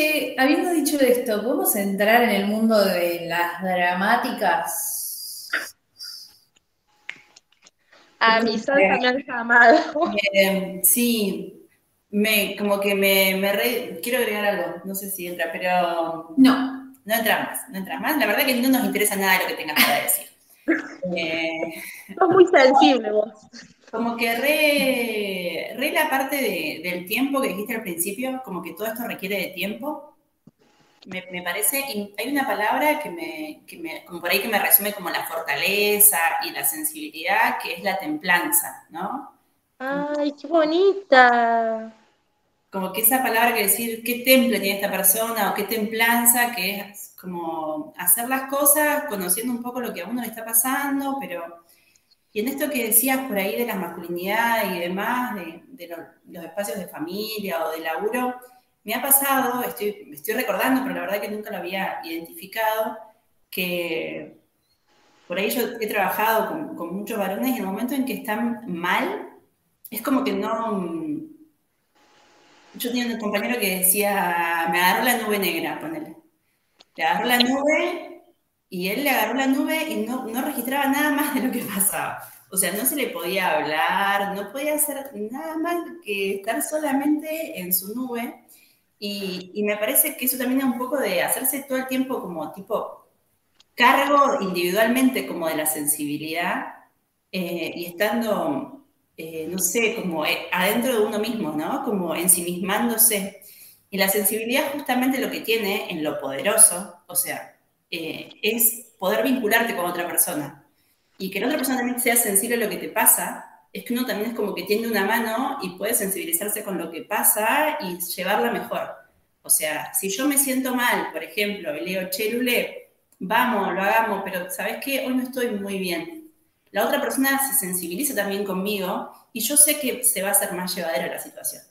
Che, habiendo dicho esto, ¿podemos entrar en el mundo de las dramáticas? A mi salsa llamado. Eh, sí, me, como que me, me re- quiero agregar algo, no sé si entra, pero no, no entra más, no entra más. La verdad que no nos interesa nada lo que tengas para decir. Eh, Sos muy sensible vos. Como que re, re la parte de- del tiempo que dijiste al principio, como que todo esto requiere de tiempo. Me, me parece, hay una palabra que me, que me, como por ahí que me resume como la fortaleza y la sensibilidad, que es la templanza, ¿no? Ay, qué bonita. como que esa palabra que decir qué temple tiene esta persona o qué templanza, que es como hacer las cosas conociendo un poco lo que a uno le está pasando, pero... Y en esto que decías por ahí de la masculinidad y demás, de, de lo- los espacios de familia o de laburo, me ha pasado, estoy, me estoy recordando, pero la verdad que nunca lo había identificado, que por ahí yo he trabajado con, con muchos varones y en el momento en que están mal, es como que no, yo tenía un compañero que decía, me agarró la nube negra, ponele. Le agarró la nube y él le agarró la nube y no, no registraba nada más de lo que pasaba. O sea, no se le podía hablar, no podía hacer nada más que estar solamente en su nube. Y, y me parece que eso también es un poco de hacerse todo el tiempo como tipo cargo individualmente como de la sensibilidad eh, y estando eh, no sé, como eh, adentro de uno mismo, ¿no? Como ensimismándose. Y la sensibilidad justamente lo que tiene en lo poderoso, o sea, eh, es poder vincularte con otra persona. Y que la otra persona también sea sensible a lo que te pasa, es que uno también es como que tiende una mano y puede sensibilizarse con lo que pasa y llevarla mejor. O sea, si yo me siento mal, por ejemplo, y le digo, che, Lule, vamos, lo hagamos, pero ¿sabes qué? Hoy no estoy muy bien la otra persona se sensibiliza también conmigo y yo sé que se va a hacer más llevadera la situación.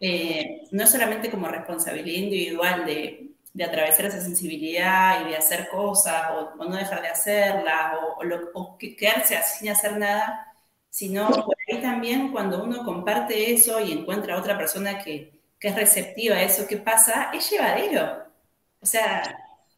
Eh, no solamente como responsabilidad individual de, de, atravesar esa sensibilidad y de hacer cosas o, no dejar de hacerlas o, o, o, quedarse sin hacer nada, sino por ahí también cuando uno comparte eso y encuentra a otra persona que, que es receptiva a eso que pasa, es llevadero. O sea,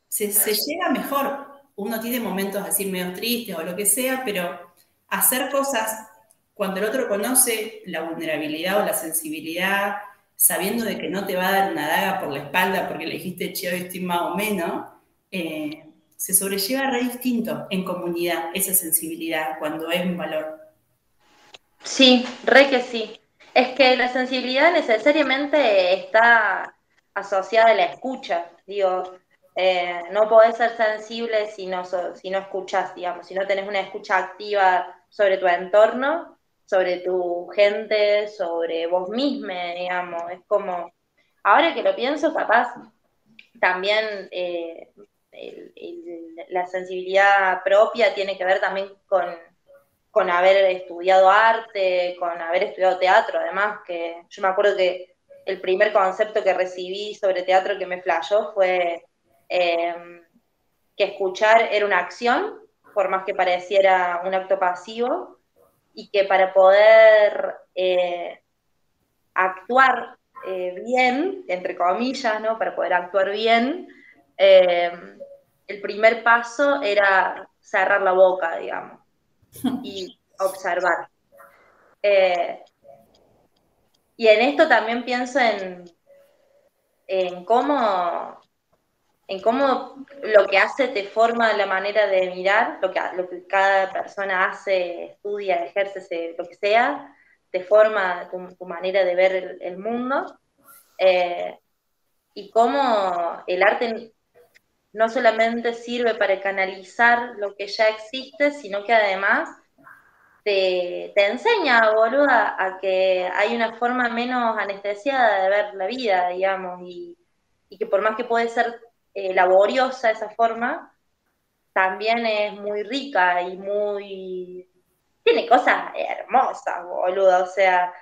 se, se lleva mejor uno tiene momentos así medio tristes o lo que sea, pero hacer cosas cuando el otro conoce la vulnerabilidad o la sensibilidad, sabiendo de que no te va a dar una daga por la espalda porque le dijiste, che, hoy estoy más o menos, eh, se sobrelleva re distinto en comunidad esa sensibilidad cuando es un valor. Sí, re que sí. Es que la sensibilidad necesariamente está asociada a la escucha. Digo, eh, no podés ser sensible si no, si no escuchas, digamos, si no tenés una escucha activa sobre tu entorno, sobre tu gente, sobre vos misma, digamos. Es como, ahora que lo pienso, capaz también eh, la sensibilidad propia tiene que ver también con, con haber estudiado arte, con haber estudiado teatro, además, que yo me acuerdo que el primer concepto que recibí sobre teatro que me flashó fue eh, que escuchar era una acción, por más que pareciera un acto pasivo, y que para poder eh, actuar eh, bien, entre comillas, ¿no? para poder actuar bien, eh, el primer paso era cerrar la boca, digamos, y observar. Y en esto también pienso en, en cómo en cómo lo que hace te forma la manera de mirar, lo que, lo que cada persona hace, estudia, ejerce, lo que sea, te forma tu, manera de ver el, el mundo. Eh, y cómo el arte no solamente sirve para canalizar lo que ya existe, sino que además te, te enseña, boluda, a que hay una forma menos anestesiada de ver la vida, digamos, y, y que por más que puede ser eh, laboriosa esa forma, también es muy rica y muy... Tiene cosas hermosas, boludo, o sea,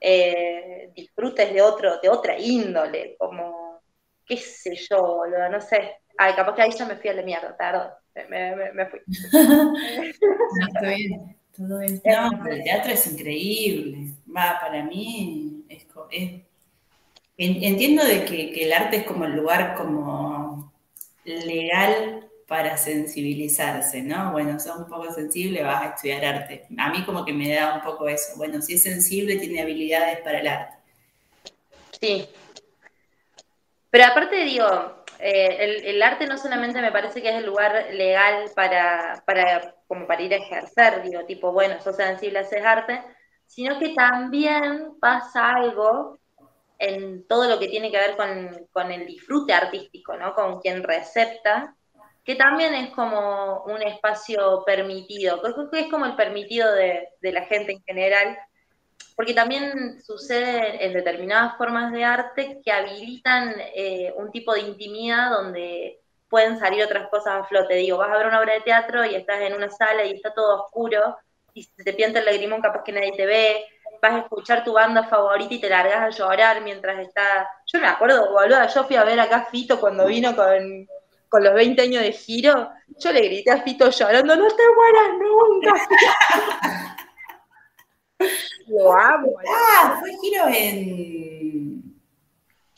eh, disfrutes de otro, de otra índole, como, qué sé yo, boludo, no sé. Ay, capaz que ahí ya me fui a la mierda, perdón, me, me, me fui. No, está bien, todo bien. No, pero el teatro es increíble. Va, para mí es, entiendo de que, que el arte es como el lugar como legal para sensibilizarse, ¿no? Bueno, sos un poco sensible, vas a estudiar arte. A mí como que me da un poco eso. Bueno, si es sensible, tiene habilidades para el arte. Sí. Pero aparte digo, eh, el, arte no solamente me parece que es el lugar legal para, para, como para ir a ejercer, digo, tipo, bueno, sos sensible, haces arte, sino que también pasa algo en todo lo que tiene que ver con, con el disfrute artístico, ¿no? Con quien recepta, que también es como un espacio permitido, creo que es como el permitido de, de la gente en general, porque también sucede en determinadas formas de arte que habilitan eh, un tipo de intimidad donde pueden salir otras cosas a flote. Digo, vas a ver una obra de teatro y estás en una sala y está todo oscuro y se te pianta el lagrimón capaz que nadie te ve, vas a escuchar tu banda favorita y te largas a llorar mientras está... Yo me acuerdo, boluda, yo fui a ver acá a Fito cuando vino con, con los 20 años de giro, yo le grité a Fito llorando, no te mueras nunca. Lo amo. Ah, fue giro en,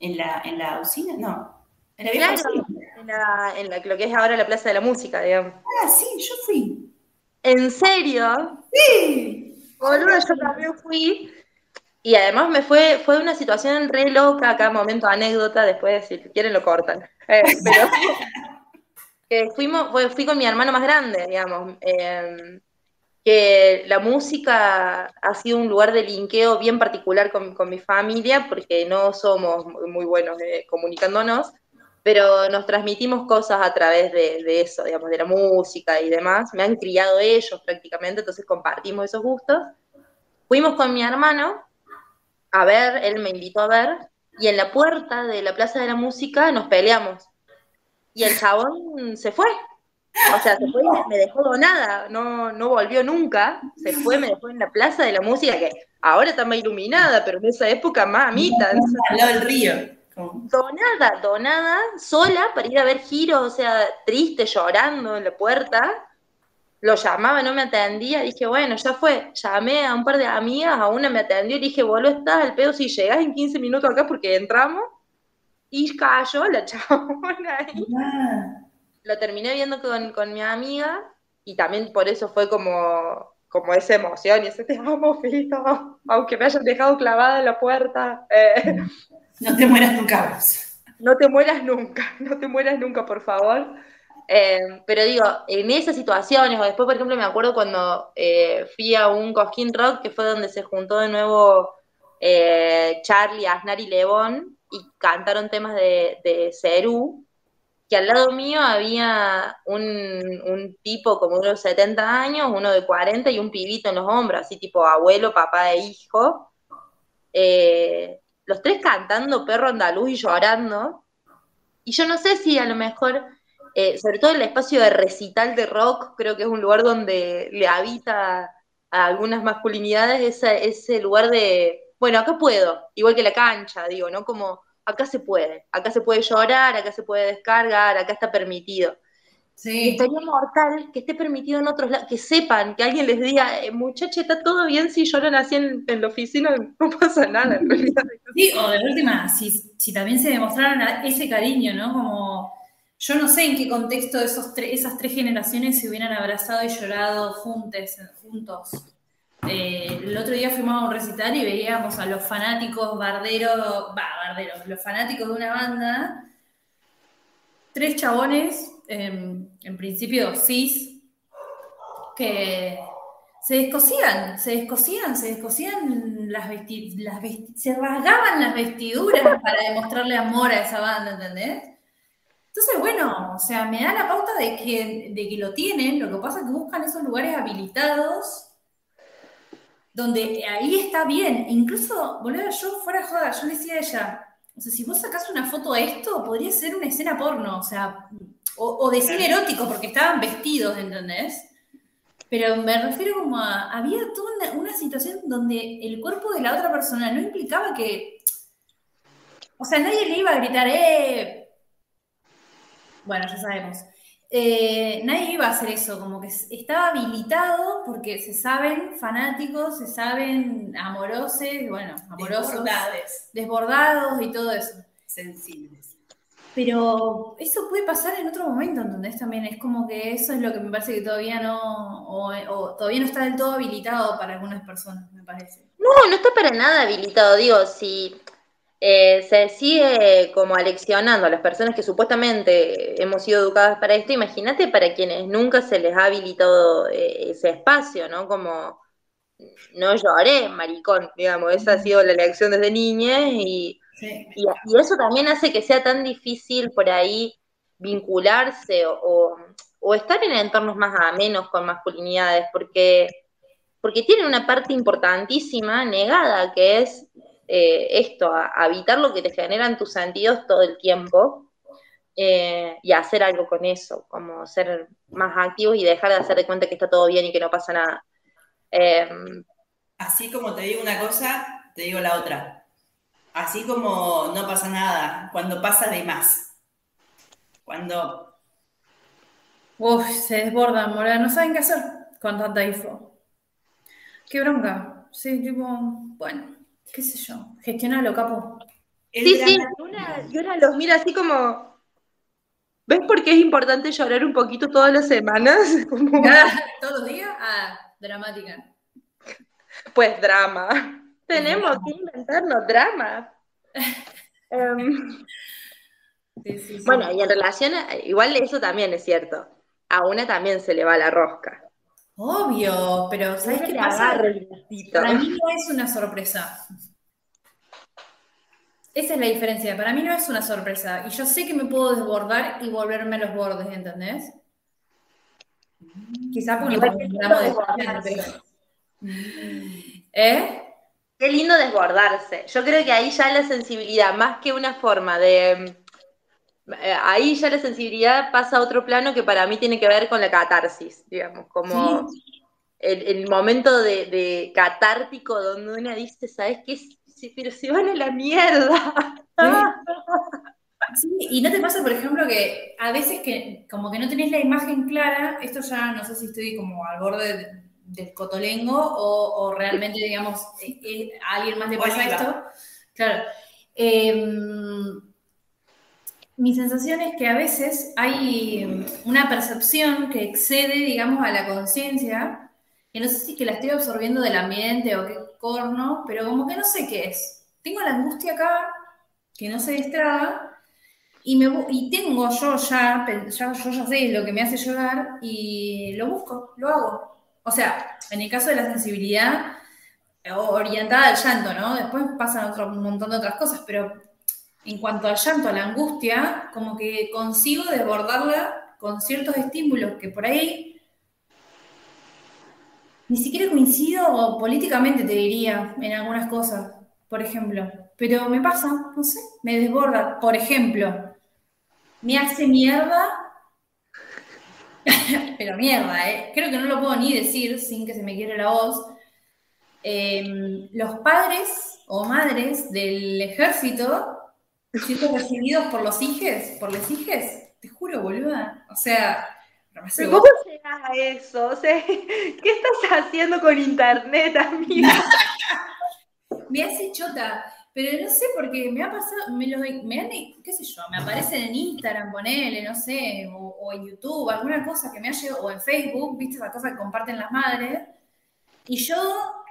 en, la, en la usina, no. En la vieja Claro, usina. en, la, en la- lo que es ahora la Plaza de la Música, digamos. Ah, sí, yo fui. ¿En serio? Sí. Boludo, yo también fui. Y además me fue, fue una situación re loca, acá momento anécdota, después si quieren lo cortan. Eh, pero fuimos, fue- fui con mi hermano más grande, digamos. eh, que la música ha sido un lugar de linkeo bien particular con, con mi familia, porque no somos muy muy buenos eh, comunicándonos, pero nos transmitimos cosas a través de, de eso, digamos, de la música y demás. Me han criado ellos prácticamente, entonces compartimos esos gustos. Fuimos con mi hermano a ver, él me invitó a ver, y en la puerta de la Plaza de la Música nos peleamos. Y el chabón se fue. O sea, se fue y me dejó donada, no, no volvió nunca, se fue, me dejó en la Plaza de la Música, que ahora está más iluminada, pero en esa época mamita, Al lado del río. Donada, donada, sola para ir a ver giros, o sea, triste, llorando en la puerta. Lo llamaba, no me atendía, dije, bueno, ya fue. Llamé a un par de amigas, a una me atendió y dije, vos estás al pedo si llegás en 15 minutos acá porque entramos. Y cayó la chabona ahí. Ah, Lo terminé viendo con, con mi amiga y también por eso fue como, como esa emoción y ese te amo, Fito, aunque me hayan dejado clavada en la puerta. Eh, no te mueras nunca vos. no te mueras nunca, no te mueras nunca, por favor. Eh, pero digo, en esas situaciones, o después, por ejemplo, me acuerdo cuando eh, fui a un Cosquín Rock, que fue donde se juntó de nuevo eh, Charlie, Aznar y Lebón, y cantaron temas de, de Cerú, que al lado mío había un, tipo como de unos 70 años, uno de 40 y un pibito en los hombros, así tipo abuelo, papá e hijo. Los tres cantando perro andaluz y llorando. Y yo no sé si a lo mejor, eh, sobre todo el espacio de recital de rock, creo que es un lugar donde le habita a algunas masculinidades esa- ese lugar de, bueno, acá puedo, igual que la cancha, digo, ¿no? Como acá se puede, acá se puede llorar, acá se puede descargar, acá está permitido. Sí. estaría mortal que esté permitido en otros lados, que sepan, que alguien les diga, eh, muchacha, está todo bien si lloran así en, en la oficina, no pasa nada en realidad. Sí, o de última, si, si también se demostraron ese cariño, ¿no? Como, yo no sé en qué contexto esos tre- esas tres generaciones se hubieran abrazado y llorado juntes, juntos. Eh, el otro día fuimos a un recital y veíamos a los fanáticos barderos, va, barderos, los fanáticos de una banda, tres chabones, em, en principio cis, que se descosían, se descosían, se descosían las vesti las vesti- se rasgaban las vestiduras para demostrarle amor a esa banda, ¿entendés? Entonces, bueno, o sea, me da la pauta de que, de que lo tienen, lo que pasa es que buscan esos lugares habilitados donde ahí está bien. Incluso, boludo, yo fuera joda, yo decía a ella, o sea, si vos sacás una foto de esto, podría ser una escena porno, o sea, o, o de cine erótico, porque estaban vestidos, ¿entendés? Pero me refiero como a, había toda una, una situación donde el cuerpo de la otra persona no implicaba que, o sea, nadie le iba a gritar, ¡eh! Bueno, ya sabemos. Eh, nadie iba a hacer eso, como que estaba habilitado porque se saben fanáticos, se saben amorosos, bueno, amorosos, Desbordades, desbordados y todo eso. sensibles. Pero eso puede pasar en otro momento, ¿entendés? También es como que eso es lo que me parece que todavía no, o, o todavía no está del todo habilitado para algunas personas, me parece. No, no está para nada habilitado. Digo, si eh, se sigue como aleccionando a las personas que supuestamente hemos sido educadas para esto, imagínate para quienes nunca se les ha habilitado eh, ese espacio, ¿no? Como no lloré, maricón, digamos, esa ha sido la lección desde niña y, Sí. y, y eso también hace que sea tan difícil por ahí vincularse o, o- o estar en entornos más amenos con masculinidades, porque, porque tiene una parte importantísima negada, que es eh, esto, a- habitar lo que te generan tus sentidos todo el tiempo eh, y hacer algo con eso, como ser más activos y dejar de hacer de cuenta que está todo bien y que no pasa nada. Eh, Así como te digo una cosa, te digo la otra. Así como no pasa nada, cuando pasa de más. Cuando Uf, se desbordan, boludo, no saben qué hacer con tanta info. Qué bronca. Sí, tipo, bueno, qué sé yo, gestionalo, capo. el Sí, sí, y una, y una los mira así como, ¿ves por qué es importante llorar un poquito todas las semanas? ¿Todos los días? Ah, dramática. pues drama. Tenemos que inventarnos drama. Em, Sí, sí, sí. bueno, y en relación a, igual eso también es cierto. A una también se le va la rosca. Obvio, pero ¿sabes qué pasa? Para mí no es una sorpresa. Esa es la diferencia. Para mí no es una sorpresa. Y yo sé que me puedo desbordar y volverme a los bordes, ¿entendés? Quizá porque no de ¿Eh? Qué lindo desbordarse. Yo creo que ahí ya la sensibilidad, más que una forma de... eh, Ahí ya la sensibilidad pasa a otro plano que para mí tiene que ver con la catarsis, digamos, como el, el momento de, de catártico donde una dice, ¿sabes qué? Sí, pero se van a la mierda. Sí, y no te pasa, por ejemplo, que a veces que como que no tenés la imagen clara, esto ya no sé si estoy como al borde de- del cotolengo o, o realmente, digamos, eh, eh, a alguien más le pasa Oliva. esto. Claro. Em, mi sensación es que a veces hay em, una percepción que excede, digamos, a la conciencia, que no sé si que la estoy absorbiendo del ambiente o qué corno, pero como que no sé qué es. Tengo la angustia acá, que no se destraba, y, me, y tengo yo ya, ya, yo ya sé lo que me hace llorar y lo busco, lo hago. O sea, en el caso de la sensibilidad eh, orientada al llanto, ¿no? Después pasan otro, un montón de otras cosas, pero en cuanto al llanto, a la angustia, como que consigo desbordarla con ciertos estímulos que por ahí ni siquiera coincido políticamente, te diría, en algunas cosas, por ejemplo. Pero me pasa, no sé, me desborda. Por ejemplo, me hace mierda, pero mierda, ¿eh? Creo que no lo puedo ni decir sin que se me quiebre la voz. Eh, los padres o madres del ejército siendo recibidos por los hijes, por los hijes, te juro, boluda. O sea, ¿Pero ¿Cómo llegas a eso? O sea, ¿qué estás haciendo con internet, amiga? Me hace chota, pero no sé porque me ha pasado, me lo, me han, qué sé yo, me aparecen en Instagram, ponele, no sé, o, en YouTube, alguna cosa que me ha llegado, o en Facebook, viste esa cosa que comparten las madres, y yo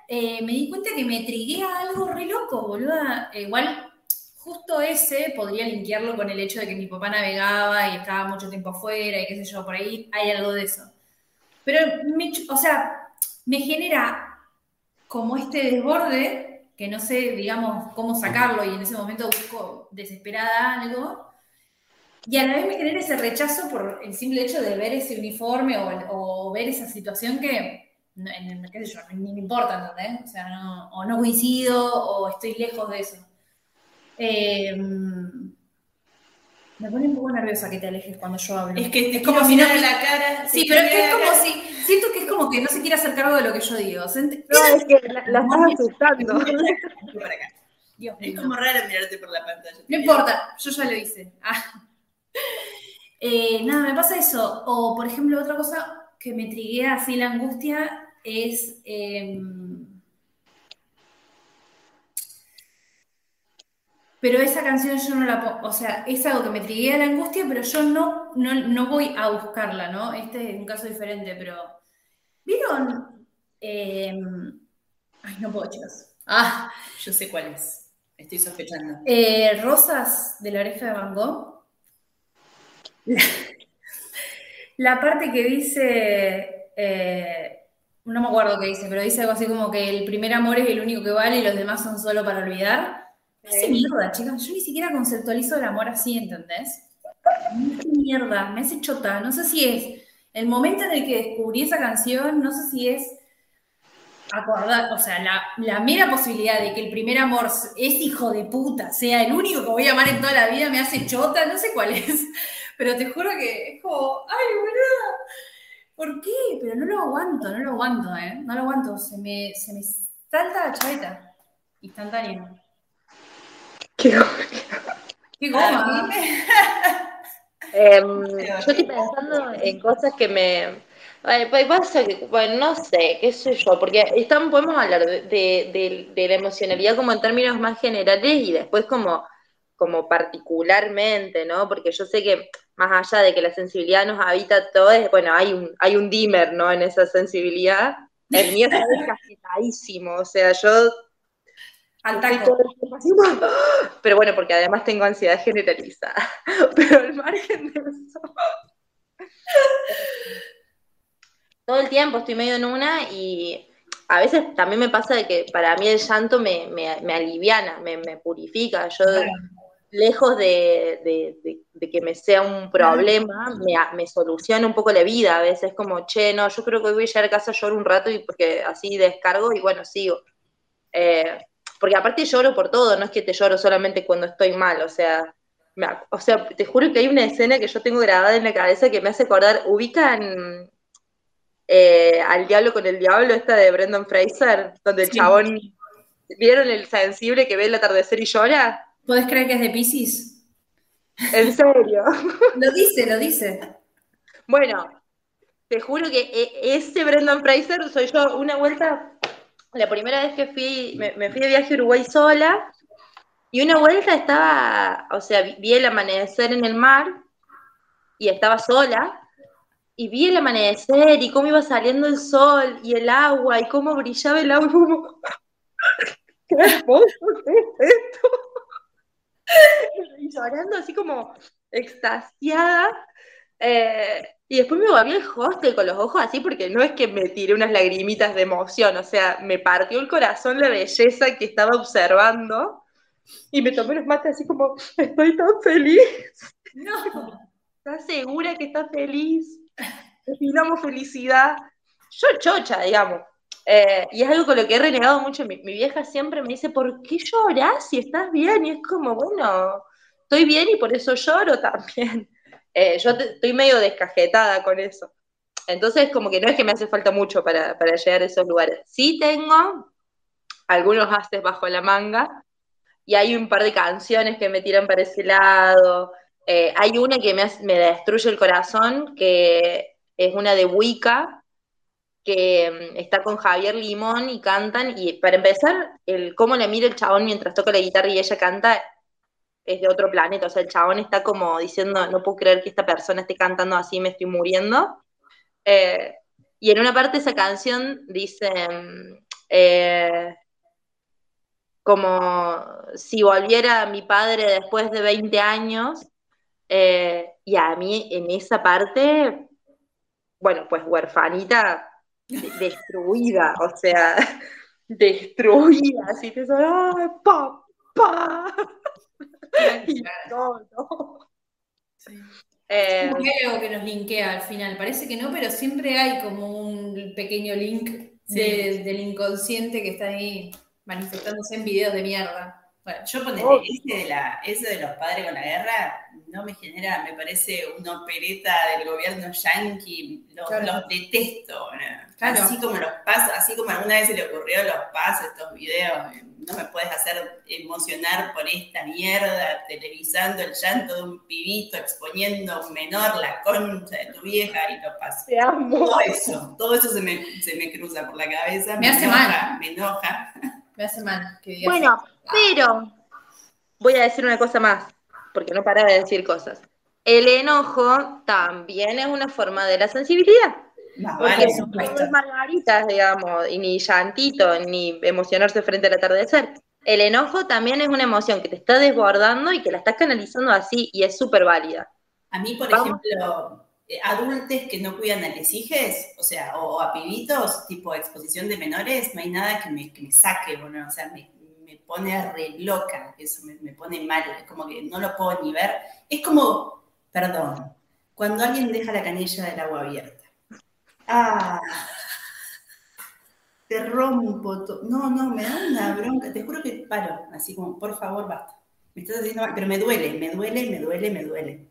eh, me di cuenta que me triguea algo re loco, boluda. Eh, igual, justo ese podría linkearlo con el hecho de que mi papá navegaba y estaba mucho tiempo afuera y qué sé yo, por ahí hay algo de eso. Pero, me o sea, me genera como este desborde que no sé, digamos, cómo sacarlo y en ese momento busco desesperada algo. Y a la vez me genera ese rechazo por el simple hecho de ver ese uniforme o, ver esa situación que no, en, qué sé yo, ni me importa, ¿entendés? O sea, no, o no coincido o estoy lejos de eso. Eh, me pone un poco nerviosa que te alejes cuando yo hablo. Es que es como si no- en la cara. Sí, pero es que es como cara. si. Siento que es como que no se quiere hacer cargo de lo que yo digo. ¿se ent- No, es que la, la estás asustando. Dios Es como raro mirarte por la pantalla. No importa, yo ya lo hice. Ah. Eh, nada, me pasa eso. O, por ejemplo, otra cosa que me triguea así la angustia es. em, pero esa canción yo no la. O sea, es algo que me triguea la angustia, pero yo no, no, no voy a buscarla, ¿no? Este es un caso diferente, pero. ¿Vieron? Em, ay, no puedo, chicos. Ah, Yo sé cuál es. Estoy sospechando. eh, Rosas de la oreja de Van la parte que dice, eh, no me acuerdo qué dice, pero dice algo así como que el primer amor es el único que vale y los demás son solo para olvidar. Me hace mierda, chicas. Yo ni siquiera conceptualizo el amor así, ¿entendés? Me hace mierda, me hace chota. No sé si es el momento en el que descubrí esa canción, no sé si es acordar, o sea, la, la mera posibilidad de que el primer amor es hijo de puta, sea el único que voy a amar en toda la vida, me hace chota, no sé cuál es, pero te juro que es como, ay, boluda, ¿por qué? Pero no lo aguanto, no lo aguanto, ¿eh? No lo aguanto, se me, se me salta la chaveta, instantáneo. Qué Qué goma, ¿eh? Em, yo estoy pensando en cosas que me... Pues pasa que, bueno, no sé, qué sé yo, porque están, podemos hablar de, de- de- de la emocionalidad como en términos más generales y después como, como particularmente, ¿no? Porque yo sé que más allá de que la sensibilidad nos habita todo, es, bueno, hay un, hay un dimmer, ¿no? En esa sensibilidad. El mío está descafetadísimo, o sea, yo Al taco. Pero bueno, porque además tengo ansiedad generalizada. Pero al margen de eso. Todo el tiempo estoy medio en una y a veces también me pasa de que para mí el llanto me, me, me aliviana, me, me purifica. Yo, Claro. lejos de, de- de- de que me sea un problema, me, me soluciona un poco la vida. A veces como, che, no, yo creo que hoy voy a llegar a casa, lloro un rato y porque así descargo y bueno, sigo. Eh, porque aparte lloro por todo, no es que te lloro solamente cuando estoy mal, o sea, me o sea, te juro que hay una escena que yo tengo grabada en la cabeza que me hace acordar, ubican eh, al diablo con el diablo, esta de Brendan Fraser, donde el Sí. chabón, ¿vieron el sensible que ve el atardecer y llora? ¿Podés creer que es de Pisces? En serio. Lo dice, lo dice. Bueno, te juro que e- ese Brendan Fraser soy yo. Una vuelta, la primera vez que fui, me, fui de viaje a Uruguay sola, y una vuelta estaba, o sea, vi, el amanecer en el mar, y estaba sola, y vi el amanecer, y cómo iba saliendo el sol, y el agua, y cómo brillaba el agua, como, ¡qué hermoso es esto! Y llorando así como extasiada, eh, y después me volví al hostel con los ojos así, porque no es que me tiré unas lagrimitas de emoción, o sea, me partió el corazón la belleza que estaba observando, y me tomé los mates así como, estoy tan feliz, No. ¿estás segura que estás feliz? Definamos felicidad. Yo chocha, digamos. Eh, y es algo con lo que he renegado mucho. Mi, mi vieja siempre me dice, ¿por qué lloras si estás bien? Y es como, bueno, estoy bien y por eso lloro también. Eh, yo estoy medio descajetada con eso. Entonces, como que no es que me hace falta mucho para, para llegar a esos lugares. Sí tengo algunos haces bajo la manga y hay un par de canciones que me tiran para ese lado. Eh, hay una que me, me destruye el corazón, que es una de Wicca, que mm, está con Javier Limón y cantan. Y para empezar, el cómo le mira el chabón mientras toca la guitarra y ella canta es de otro planeta. O sea, el chabón está como diciendo, no puedo creer que esta persona esté cantando así, me estoy muriendo. Eh, y en una parte de esa canción dice, eh, como si volviera mi padre después de 20 años, eh, y a mí en esa parte, bueno, pues huerfanita, de- destruida, o sea, destruida, así que soy, ¡ay, papá! Y todo. Eh, hay algo que nos linkea al final. Parece que no, pero siempre hay como un pequeño link de- del inconsciente que está ahí manifestándose en videos de mierda. Bueno, Yo ponele, Oh. ese de, la, ese de los padres con la guerra no me genera, me parece una opereta del gobierno yanqui, los, Claro. los detesto. ¿no? Claro. Así como los pasos, así como alguna vez se le ocurrió los pasos, estos videos, no me puedes hacer emocionar por esta mierda, televisando el llanto de un pibito, exponiendo a un menor, la concha de tu vieja y los pasos. Te amo. Todo eso, todo eso se me, se me cruza por la cabeza, Me hace enoja, me enoja. me hace mal que digas Bueno, pero voy a decir una cosa más, porque no para de decir cosas. El enojo también es una forma de la sensibilidad. Más Porque vale, no margaritas, digamos, y ni llantito, ni emocionarse frente al atardecer. El enojo también es una emoción que te está desbordando y que la estás canalizando así y es súper válida. A mí, por Vamos. ejemplo, eh, adultos que no cuidan a les hijes, o sea, o, a pibitos, tipo exposición de menores, no hay nada que me, que me saque, bueno, o sea, me pone re loca, eso me, me pone mal, es como que no lo puedo ni ver. Es como, perdón, cuando alguien deja la canilla del agua abierta. Ah, te rompo todo. No, no, me da una bronca, te juro que paro, así como, por favor, basta. Me estás haciendo mal, pero me duele, me duele, me duele, me duele.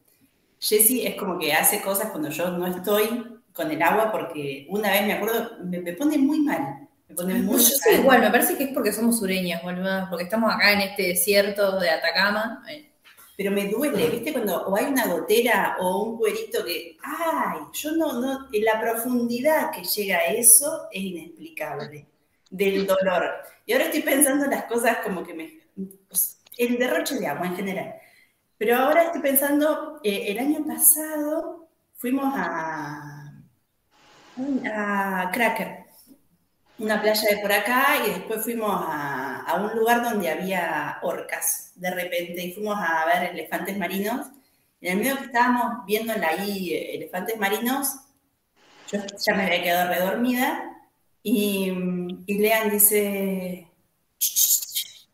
Jessie es como que hace cosas cuando yo no estoy con el agua porque una vez me acuerdo, me, me pone muy mal. Me pone muy Yo soy igual, me parece que es porque somos sureñas, boludo, porque estamos acá en este desierto de Atacama. Eh, Pero me duele, ¿viste? Cuando o hay una gotera o un cuerito que, ay, yo no, no, en la profundidad que llega a eso es inexplicable, del dolor. Y ahora estoy pensando en las cosas como que me, el derroche de agua en general. Pero ahora estoy pensando, eh, el año pasado fuimos a, a Cracker, una playa de por acá, y después fuimos a, a un lugar donde había orcas de repente, y fuimos a ver elefantes marinos. En el medio que estábamos viendo ahí eh, elefantes marinos, yo ya me había quedado redormida, y, y Lean dice, "Ch, ch, ch,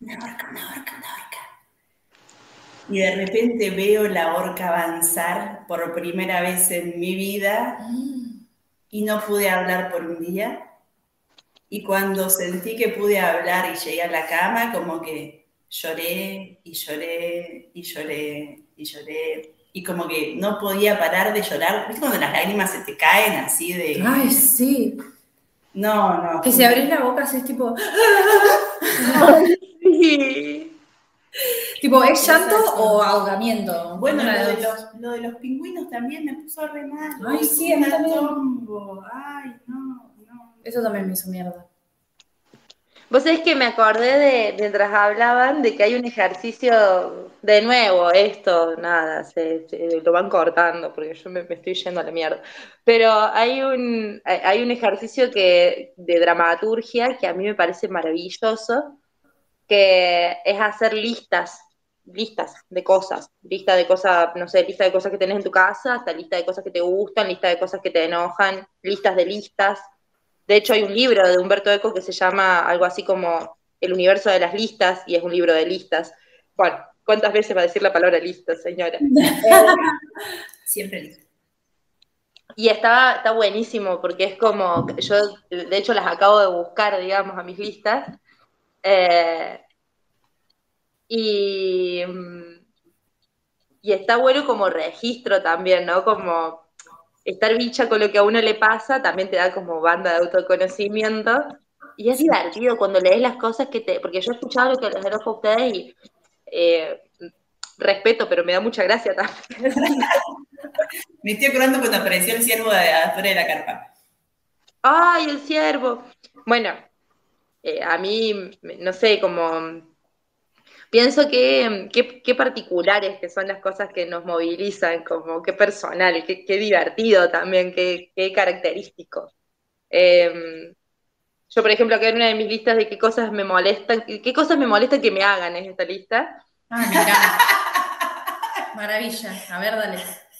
una orca, una orca, una orca. Y de repente veo la orca avanzar por primera vez en mi vida y no pude hablar por un día. Y cuando sentí que pude hablar y llegué a la cama, como que lloré y lloré y lloré y lloré. Y como que no podía parar de llorar. ¿Viste cuando las lágrimas se te caen así de... Ay, sí. No, no. Que si abrís la boca haces tipo. Sí. Tipo, ¿es llanto o ahogamiento? Bueno, lo de los, lo de los pingüinos también me puso re mal. Ay, sí, a mí también. tombo. Ay, no, no. Eso también me hizo mierda. Vos sabés que me acordé de, mientras hablaban, de que hay un ejercicio, de nuevo, esto, nada, se, se- lo van cortando, porque yo me, me estoy yendo a la mierda. Pero hay un, hay hay un ejercicio que, de dramaturgia que a mí me parece maravilloso, que es hacer listas, listas de cosas, lista de cosas, no sé, lista de cosas que tenés en tu casa, hasta lista de cosas que te gustan, lista de cosas que te enojan, listas de listas. De hecho, hay un libro de Humberto Eco que se llama algo así como El universo de las listas, y es un libro de listas. Bueno, ¿cuántas veces va a decir la palabra lista, señora? Siempre listo. Y está, está buenísimo porque es como, yo de hecho las acabo de buscar, digamos, a mis listas. Eh, y, y está bueno como registro también, ¿no? Como estar bicha con lo que a uno le pasa, también te da como banda de autoconocimiento. Y es divertido cuando lees las cosas que te... Porque yo he escuchado lo que les enoja a ustedes y eh, respeto, pero me da mucha gracia también. Me estoy acordando cuando apareció el ciervo de afuera de la carpa. ¡Ay, el ciervo! Bueno, eh, a mí, no sé, como pienso que qué qué particulares que son las cosas que nos movilizan, como qué personal, qué, qué divertido también, qué, qué característico. Eh, yo, por ejemplo, acá en una de mis listas de qué cosas me molestan, qué cosas me molestan que me hagan es esta lista. Ah, encanta. Maravilla. A ver, dale.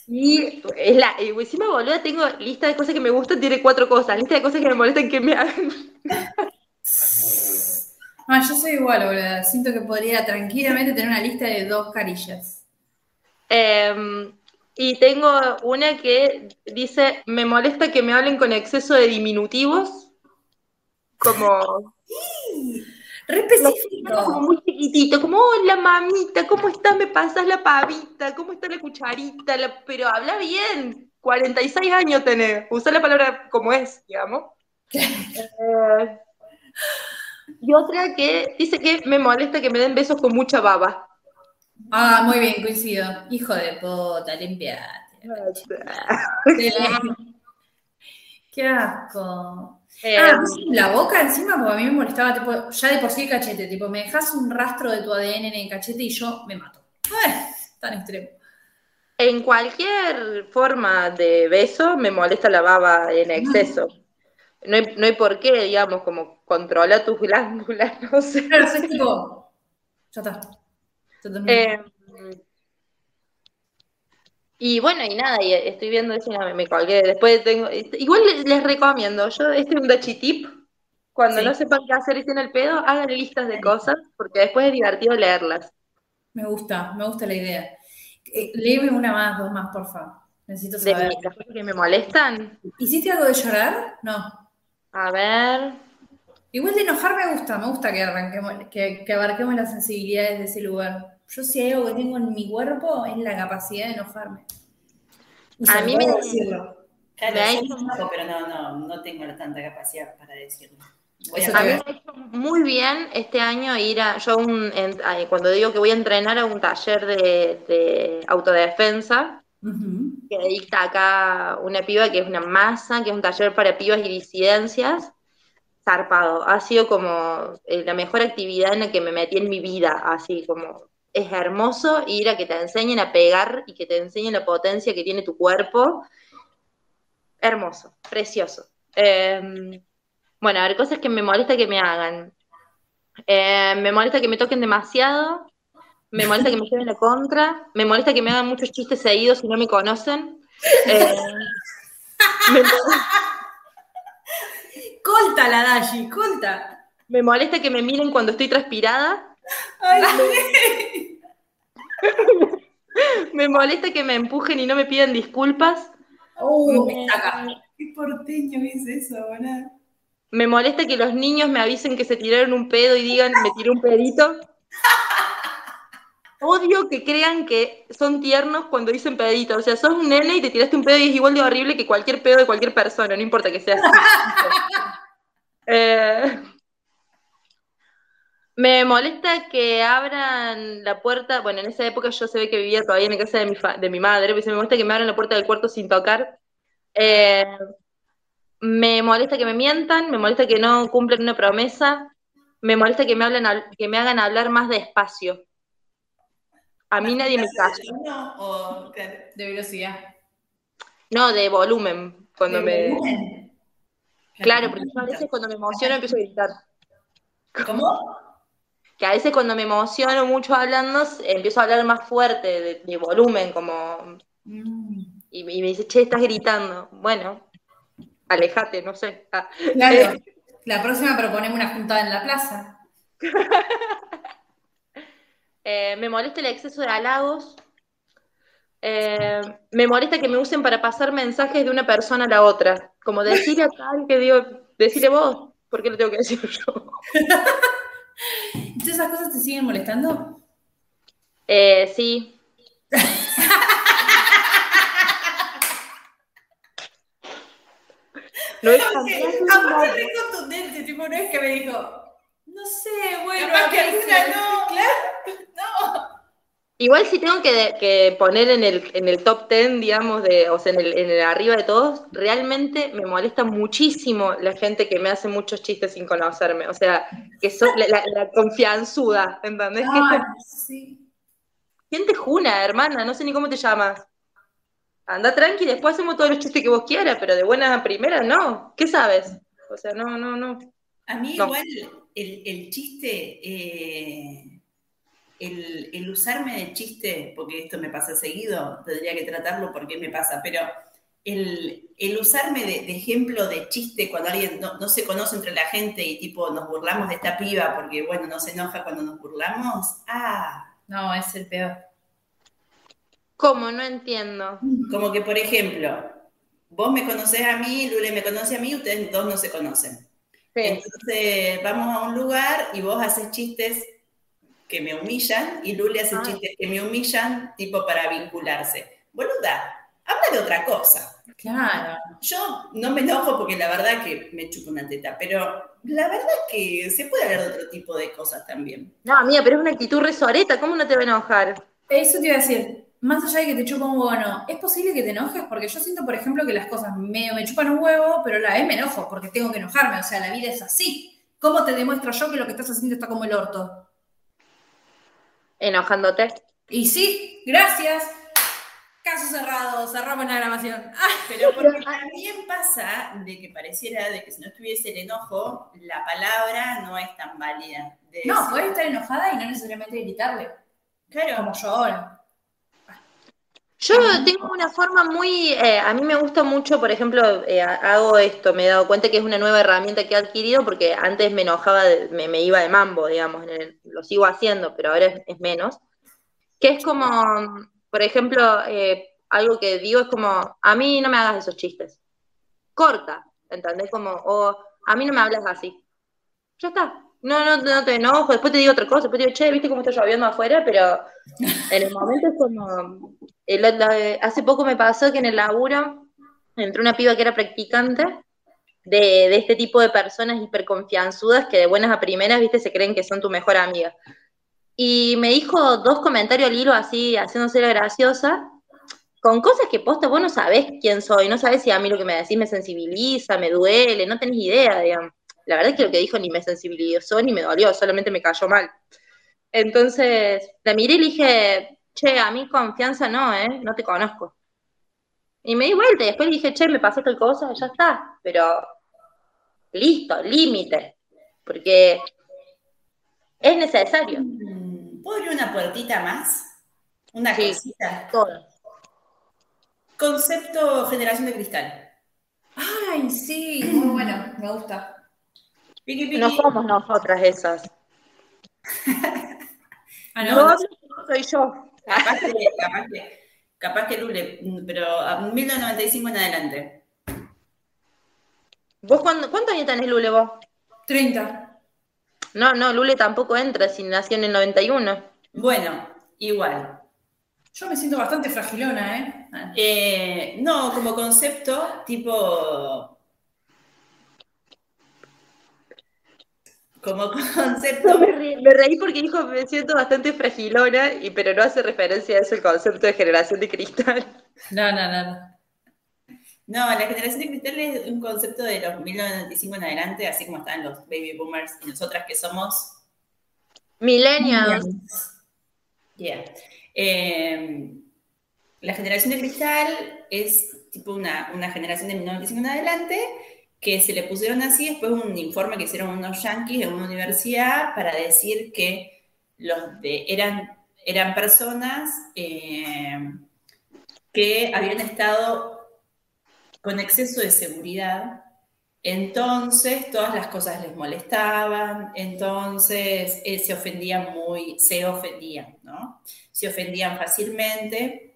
Y es la, y encima, boluda, tengo lista de cosas que me gustan, tiene cuatro cosas, lista de cosas que me molestan que me hagan. Ah, yo soy igual, boludo. Siento que podría tranquilamente tener una lista de dos carillas. Em, Y tengo una que dice, me molesta que me hablen con exceso de diminutivos, como, Re como específico. muy chiquitito, como, hola mamita, ¿cómo estás? ¿Me pasas la pavita? ¿Cómo está la cucharita? La- Pero habla bien, 46 años tenés, usa la palabra como es, digamos. Eh, y otra que dice que me molesta que me den besos con mucha baba. Ah, muy bien, coincido. Hijo de puta, limpiate. Qué asco. Eh, Ah, ¿vos en la boca encima, porque a mí me molestaba, tipo, ya de por sí el cachete, tipo, me dejas un rastro de tu ADN en el cachete y yo me mato. Tan extremo. En cualquier forma de beso me molesta la baba en exceso. No hay, no hay por qué, digamos, como controla tus glándulas, no sé. Claro, es tipo, ya está. Eh, y bueno, y nada, y estoy viendo eso y me, me colgué. Después tengo. Igual les, les recomiendo, yo este es un dachi tip. Cuando Sí. no sepan qué hacer y estén al pedo, hagan listas de cosas, porque después es divertido leerlas. me gusta, me gusta la idea. Eh, léeme una más, dos más, por favor. Necesito De saber. las cosas que me molestan. ¿Hiciste algo de llorar? No. A ver. Igual de enojar me gusta, me gusta que arranquemos, que, que abarquemos las sensibilidades de ese lugar. Yo si hay algo que tengo en mi cuerpo es la capacidad de enojarme. Y A mí me- decirlo. Claro, Me yo hecho- enojo, pero no, no, no tengo tanta capacidad para decirlo. Voy a mí me ha hecho muy bien este año ir a, yo un- en- cuando digo que voy a entrenar a un taller de, de autodefensa, Que dicta acá una piba que es una masa, que es un taller para pibas y disidencias, zarpado. Ha sido como eh, la mejor actividad en la que me metí en mi vida, así como es hermoso ir a que te enseñen a pegar y que te enseñen la potencia que tiene tu cuerpo. Hermoso, precioso. Eh, bueno, a ver, cosas que me molesta que me hagan. Eh, me molesta que me toquen demasiado, me molesta que me lleven la contra, me molesta que me hagan muchos chistes seguidos si no me conocen. Eh, me, Colta la Dashi, colta. me molesta que me miren cuando estoy transpirada. Ay, Me molesta que me empujen y no me pidan disculpas. Me saca. Qué porteño es eso, boludo. Me molesta que los niños me avisen que se tiraron un pedo y digan, me tiré un pedito. Odio que crean que son tiernos cuando dicen pedito. O sea, sos un nene y te tiraste un pedo y es igual de horrible que cualquier pedo de cualquier persona, no importa que seas. Eh, me molesta que abran la puerta. Bueno, en esa época yo se ve que vivía todavía en la casa de mi, fa- de mi madre, pero me molesta que me abran la puerta del cuarto sin tocar. Eh, me molesta que me mientan, me molesta que no cumplan una promesa, me molesta que me, hablen, hab- que me hagan hablar más despacio. A mí nadie me calla. No, o. De velocidad. No, de volumen. Cuando De me. volumen. Claro, porque yo a veces cuando me emociono empiezo a gritar. ¿Cómo? Que a veces cuando me emociono mucho hablando, empiezo a hablar más fuerte, de, de volumen, como. Mm. Y, y me dice, che, estás gritando. Bueno, alejate, no sé. Ah, Claro. La próxima proponemos una juntada en la plaza. Eh, me molesta el exceso de halagos. Eh, me molesta que me usen para pasar mensajes de una persona a la otra. Como decirle a tal que digo, decirle vos, ¿por qué lo tengo que decir yo? ¿Entonces esas cosas te siguen molestando? Eh, sí. No es tan Aparte re contundente, tipo, no es que me dijo, no sé, bueno, Capaz que alguna no. Claro, no. Igual si tengo que, poner en el, en el top 10, digamos, de, o sea, en el, en el arriba de todos, realmente me molesta muchísimo la gente que me hace muchos chistes sin conocerme. O sea, que son la, la- la confianzuda, ¿entendés? Ay, sí. ¿Quién te juna, hermana? No sé ni cómo te llamas. Anda tranqui, después hacemos todos los chistes que vos quieras, pero de buena a primera no. ¿Qué sabes? O sea, no, no, no. A mí No. igual el, el chiste, eh, el, el usarme de chiste, porque esto me pasa seguido, tendría que tratarlo porque me pasa, pero el, el usarme de, de ejemplo de chiste cuando alguien no, no se conoce entre la gente y tipo nos burlamos de esta piba porque bueno, no se enoja cuando nos burlamos, ah, No, es el peor. ¿Cómo? No entiendo. Como que, por ejemplo, vos me conocés a mí, Lule me conoce a mí, ustedes dos no se conocen. Entonces vamos a un lugar y vos haces chistes que me humillan y Lule hace Ah. chistes que me humillan, tipo para vincularse. Boluda, habla de otra cosa. Claro. Yo no me enojo porque la verdad que me chupo una teta, pero la verdad es que se puede hablar de otro tipo de cosas también. No, mía, pero es una actitud resoreta, ¿cómo no te va a enojar? Eso te iba a decir, más allá de que te chupa un huevo no, ¿es posible que te enojes? Porque yo siento, por ejemplo, que las cosas medio me chupan un huevo, pero la vez me enojo porque tengo que enojarme. O sea, la vida es así. ¿Cómo te demuestro yo que lo que estás haciendo está como el orto? Enojándote. Y sí, gracias. Caso cerrado, cerramos la grabación. Ah, Pero porque también pasa de que pareciera de que si no estuviese el enojo, la palabra no es tan válida. De no, puedes estar enojada y no necesariamente gritarle, Claro, como yo ahora. Yo tengo una forma muy, eh, a mí me gusta mucho, por ejemplo, eh, hago esto, me he dado cuenta que es una nueva herramienta que he adquirido porque antes me enojaba, me, me iba de mambo, digamos, lo sigo haciendo, pero ahora es, es menos, que es como, por ejemplo, eh, algo que digo es como, a mí no me hagas esos chistes, corta, ¿entendés? Como, o a mí no me hablas así, ya está, no, no, no te enojo, después te digo otra cosa, después te digo, che, viste cómo está lloviendo afuera, pero en el momento es como, la- hace poco me pasó que en el laburo entró una piba que era practicante de, de este tipo de personas hiperconfianzudas que de buenas a primeras, viste, se creen que son tu mejor amiga. Y me dijo dos comentarios al hilo así, haciéndose la graciosa, con cosas que posta, vos no sabés quién soy, no sabés si a mí lo que me decís me sensibiliza, me duele, no tenés idea, digamos. La verdad es que lo que dijo ni me sensibilizó ni me dolió, solamente me cayó mal. Entonces, la miré y le dije, che, a mí confianza no, ¿eh? No te conozco. Y me di vuelta y después dije, che, me pasó tal cosa, ya está. Pero, listo, límite. Porque es necesario. Mm, ¿puedo abrir una puertita más? Una Sí. cosita. Todo. Concepto generación de cristal. Ay, sí, muy bueno, me gusta. Piqui, piqui. No somos nosotras esas. Ah, No, no, soy yo. Capaz que, capaz que, capaz que Lule, pero a 1995 en adelante. ¿Vos cuándo, cuántos años tenés, Lule, vos? 30. No, no, Lule tampoco entra si nació en el 91. Bueno, igual. Yo me siento bastante fragilona, ¿eh? Ah, Eh, no, como concepto, tipo. Como concepto. Me, re- me reí porque dijo, me siento bastante fragilona, y, pero no hace referencia a ese concepto de generación de cristal. No, no, no. no. No, la generación de cristal es un concepto de los 1995 en adelante, así como están los baby boomers y nosotras que somos. Millennials. Yeah. Eh, la generación de cristal es tipo una, una generación de 1995 en adelante que se le pusieron así después de un informe que hicieron unos yanquis en una universidad para decir que los eran, eran personas eh, que habían estado con exceso de seguridad, entonces todas las cosas les molestaban, entonces eh, se ofendían muy, se ofendían, ¿no? Se ofendían fácilmente.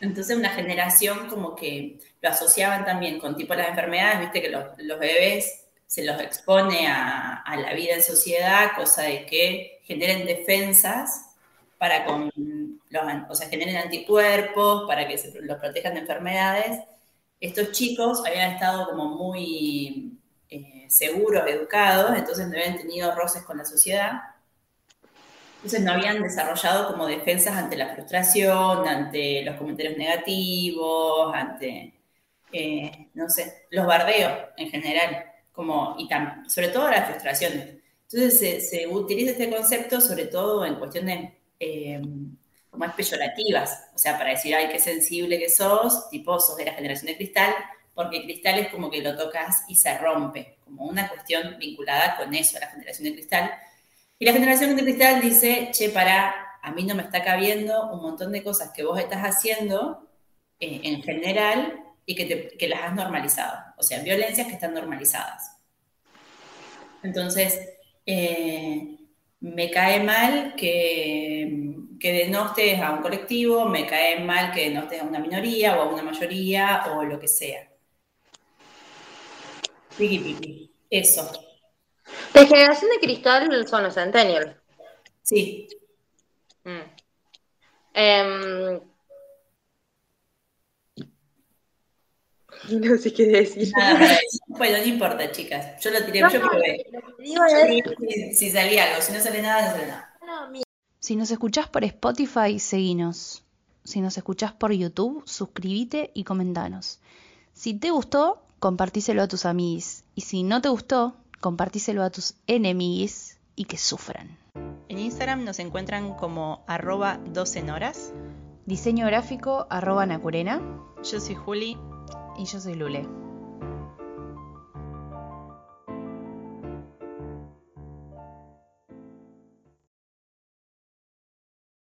Entonces una generación como que lo asociaban también con tipo las enfermedades, viste que los, bebés se los expone a, a la vida en sociedad, cosa de que generen defensas para con los, o sea, generen anticuerpos para que se los protejan de enfermedades. Estos chicos habían estado como muy eh, seguros, educados, entonces no habían tenido roces con la sociedad. Entonces no habían desarrollado como defensas ante la frustración, ante los comentarios negativos, ante, eh, no sé, los bardeos en general, como, y tam, sobre todo las frustraciones. Entonces se, se, utiliza este concepto sobre todo en cuestiones eh, más peyorativas, o sea, para decir, ay, qué sensible que sos, tipo, sos de la generación de cristal, porque cristal es como que lo tocas y se rompe, como una cuestión vinculada con eso, la generación de cristal. Y la generación de cristal dice, che, para, a mí no me está cabiendo un montón de cosas que vos estás haciendo eh, en general y que, las has normalizado, o sea, violencias que están normalizadas. Entonces, eh, me cae mal que que denostes a un colectivo, me cae mal que denostes a una minoría o a una mayoría o lo que sea. Eso. De generación de cristal son los Centennials. Sí. Mm. Em, no sé qué decir. Nada. Bueno, no importa, chicas. Yo lo tiré, No, yo no, probé. lo que digo es- Si, si salía algo, si no sale nada, no sale nada. no, Si nos escuchás por Spotify, seguinos. Si nos escuchás por YouTube, suscríbete y comentanos. Si te gustó, compartíselo a tus amiguis. Y si no te gustó, compartíselo a tus enemiguis y que sufran. En Instagram nos encuentran como arroba 12 horas. Diseño gráfico, arroba Nacurena. Yo soy Juli. Y yo soy Lule.